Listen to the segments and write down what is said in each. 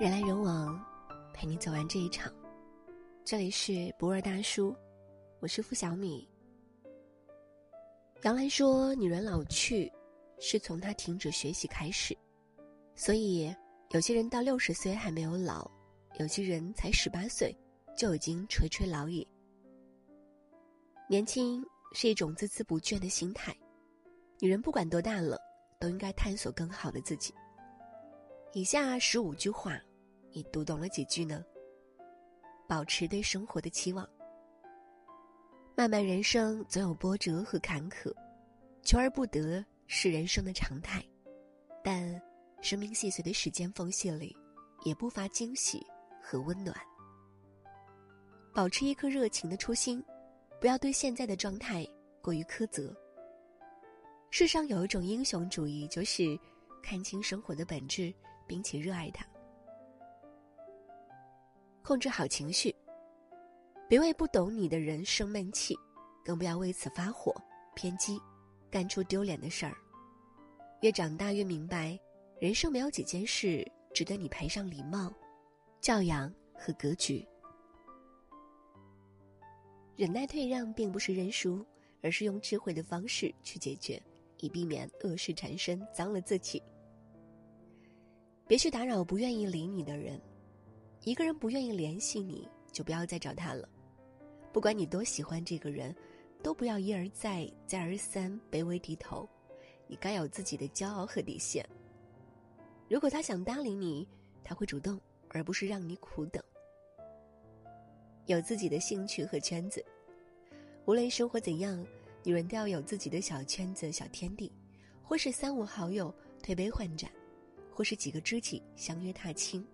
人来人往，陪你走完这一场。这里是不二大叔，我是付小米。杨澜说：“女人老去，是从她停止学习开始。”所以，有些人到六十岁还没有老，有些人才十八岁就已经垂垂老矣。年轻是一种孜孜不倦的心态，女人不管多大了，都应该探索更好的自己。以下十五句话，你读懂了几句呢？保持对生活的期望。漫漫人生总有波折和坎坷，求而不得是人生的常态，但生命细碎的时间缝隙里，也不乏惊喜和温暖。保持一颗热情的初心，不要对现在的状态过于苛责。世上有一种英雄主义，就是看清生活的本质，并且热爱它。控制好情绪。别为不懂你的人生闷气，更不要为此发火、偏激，干出丢脸的事儿。越长大越明白，人生没有几件事值得你赔上礼貌、教养和格局。忍耐退让并不是认输，而是用智慧的方式去解决，以避免恶事缠身，脏了自己。别去打扰不愿意理你的人，一个人不愿意联系你，就不要再找他了。不管你多喜欢这个人，都不要一而再、再而三卑微低头。你该有自己的骄傲和底线。如果他想搭理你，他会主动，而不是让你苦等。有自己的兴趣和圈子，无论生活怎样，女人都要有自己的小圈子、小天地，或是三五好友推杯换盏，或是几个知己相约踏青，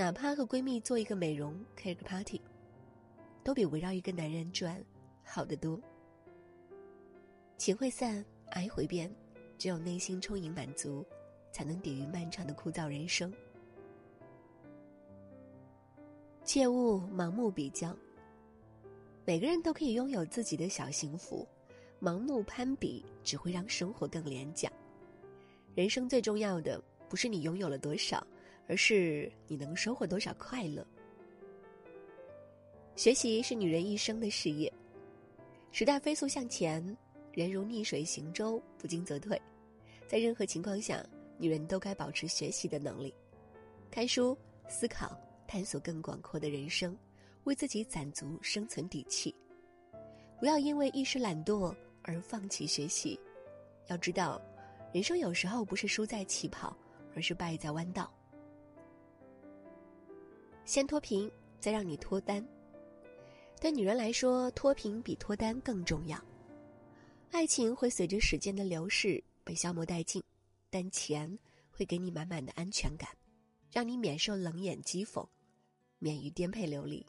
哪怕和闺蜜做一个美容开个 party。都比围绕一个男人转好得多。情会散，爱会变，只有内心充盈满足，才能抵御漫长的枯燥人生。切勿盲目比较。每个人都可以拥有自己的小幸福，盲目攀比只会让生活更廉价。人生最重要的不是你拥有了多少，而是你能收获多少快乐。学习是女人一生的事业。时代飞速向前，人如逆水行舟，不进则退。在任何情况下，女人都该保持学习的能力，看书、思考、探索更广阔的人生，为自己攒足生存底气。不要因为一时懒惰而放弃学习。要知道，人生有时候不是输在起跑，而是败在弯道。先脱贫，再让你脱单。对女人来说，脱贫比脱单更重要。爱情会随着时间的流逝被消磨殆尽，但钱会给你满满的安全感，让你免受冷眼讥讽，免于颠沛流离。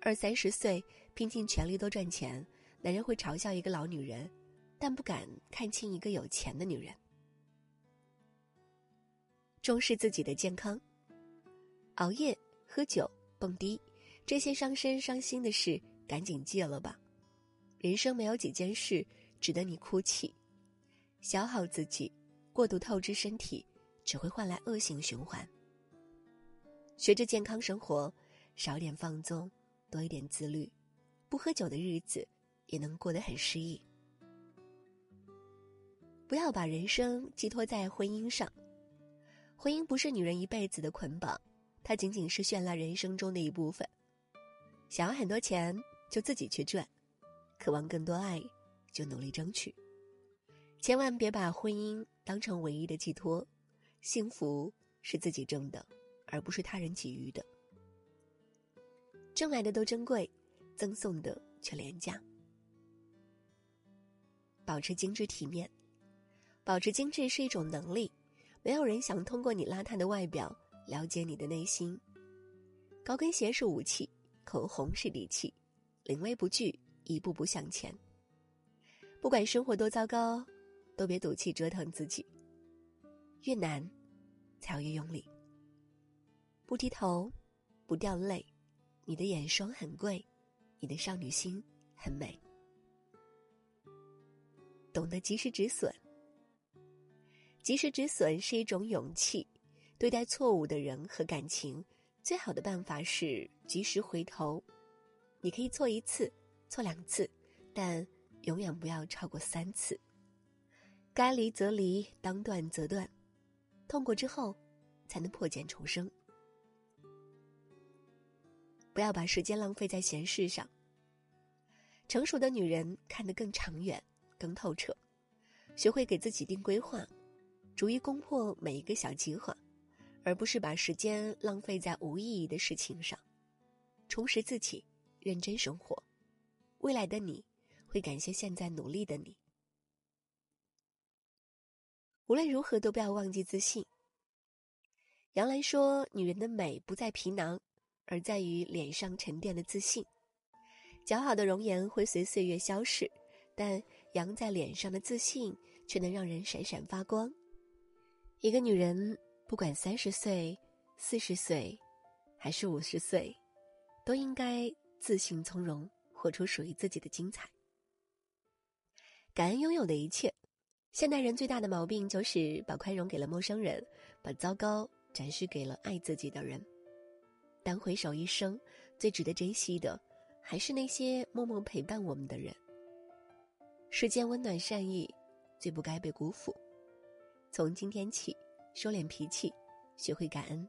二三十岁拼尽全力都赚钱，男人会嘲笑一个老女人，但不敢看清一个有钱的女人。重视自己的健康，熬夜、喝酒、蹦迪。这些伤身伤心的事，赶紧戒了吧。人生没有几件事值得你哭泣，消耗自己，过度透支身体，只会换来恶性循环。学着健康生活，少点放纵，多一点自律，不喝酒的日子也能过得很诗意。不要把人生寄托在婚姻上，婚姻不是女人一辈子的捆绑，它仅仅是绚烂人生中的一部分。想要很多钱，就自己去赚；渴望更多爱，就努力争取。千万别把婚姻当成唯一的寄托。幸福是自己挣的，而不是他人给予的。挣来的都珍贵，赠送的却廉价。保持精致体面，保持精致是一种能力。没有人想通过你邋遢的外表了解你的内心。高跟鞋是武器。口红是底气，临危不惧，一步步向前。不管生活多糟糕，都别赌气折腾自己。越难，才要越用力。不低头，不掉泪，你的眼霜很贵，你的少女心很美。懂得及时止损。及时止损是一种勇气，对待错误的人和感情，最好的办法是及时回头。你可以错一次，错两次，但永远不要超过三次。该离则离，当断则断。痛过之后，才能破茧重生。不要把时间浪费在闲事上。成熟的女人看得更长远、更透彻，学会给自己定规划，逐一攻破每一个小计划，而不是把时间浪费在无意义的事情上。充实自己，认真生活，未来的你会感谢现在努力的你。无论如何，都不要忘记自信。杨澜说：“女人的美不在皮囊，而在于脸上沉淀的自信。姣好的容颜会随岁月消逝，但扬在脸上的自信却能让人闪闪发光。一个女人，不管三十岁、四十岁，还是五十岁，都应该自信从容，活出属于自己的精彩。感恩拥有的一切。现代人最大的毛病就是把宽容给了陌生人，把糟糕。”展示给了爱自己的人，但回首一生，最值得珍惜的，还是那些默默陪伴我们的人。世间温暖善意，最不该被辜负。从今天起，收敛脾气，学会感恩，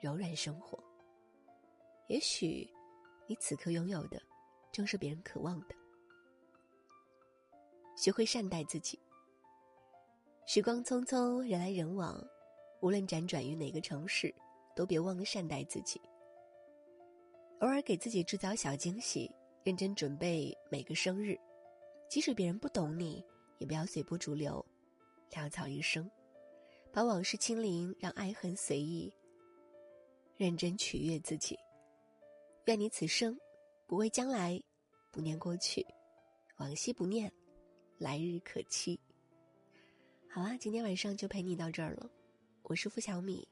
柔软生活。也许，你此刻拥有的，正是别人渴望的。学会善待自己。时光匆匆，人来人往。无论辗转于哪个城市，都别忘了善待自己。偶尔给自己制造小惊喜，认真准备每个生日。即使别人不懂你，也不要随波逐流，潦草一生。把往事清零，让爱恨随意。认真取悦自己。愿你此生不畏将来，不念过去，往昔不念，来日可期。好啦，今天晚上就陪你到这儿了。我是付小米，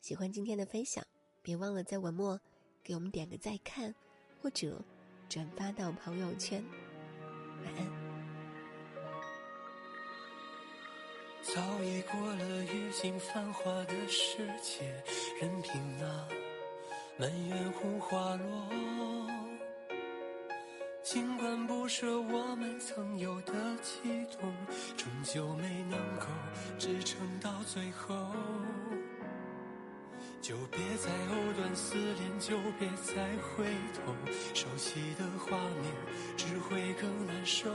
喜欢今天的分享，别忘了在文末给我们点个再看，或者转发到朋友圈。晚安。早已过了雨尽繁华的世界，任凭那满园红花落。尽管不舍我们曾有的悸动，终究没能够支撑到最后。就别再藕断丝连，就别再回头，熟悉的画面只会更难受。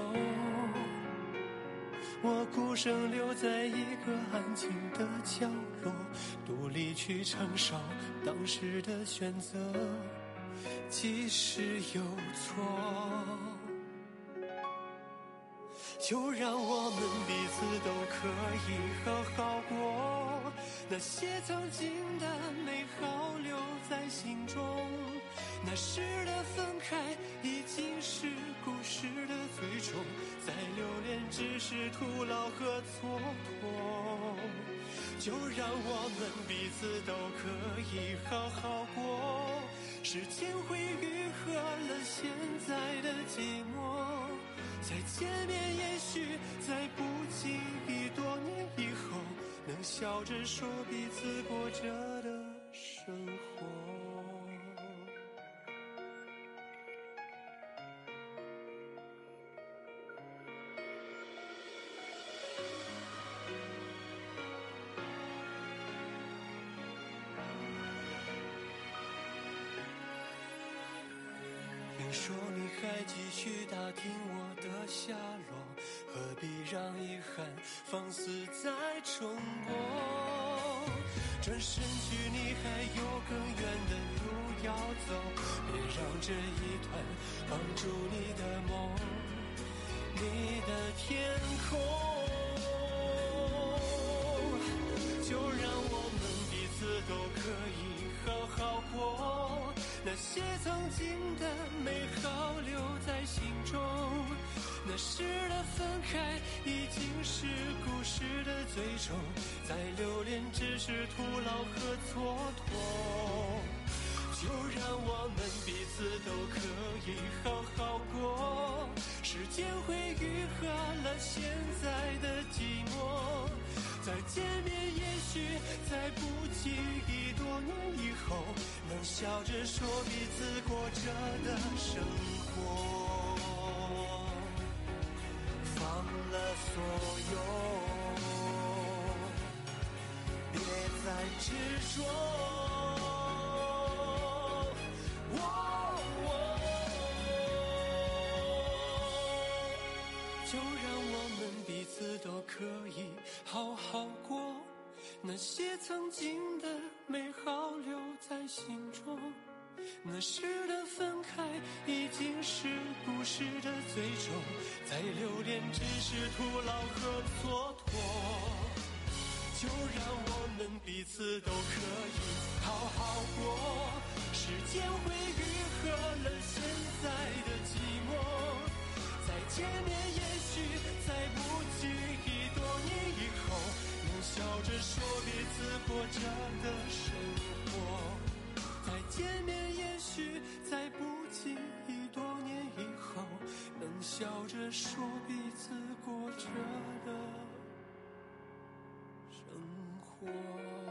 我孤身留在一个安静的角落，独立去承受当时的选择，即使有错。就让我们彼此都可以好好过，那些曾经的美好留在心中，那时的分开已经是故事的最终，再留恋只是徒劳和蹉跎。就让我们彼此都可以好好过，时间会愈合了现在的寂寞。再见面，也许在不经意多年以后，能笑着说彼此过着的生活。听说你还继续打听我下落，何必让遗憾放肆再重播？转身去，你还有更远的路要走，别让这一段绑住你的梦，你的天空。就让我们彼此都可以。那些曾经的美好留在心中，那时的分开已经是故事的最终，再留恋只是徒劳和蹉跎。就让我们彼此都可以好好过，时间会愈合了现在的寂寞，再见面也许在不经意多。年以后，能笑着说彼此过着的生活，放了所有，别再执着。就让我们彼此都可以好好过。那些曾经的美好留在心中，那时的分开已经是故事的最终，再留恋只是徒劳和蹉跎。就让我们彼此都可以好好过，时间会愈合了现在的寂寞，再见面也许在不经意多年以后，笑着说彼此过着的生活再见面也许在不经意多年以后能笑着说彼此过着的生活。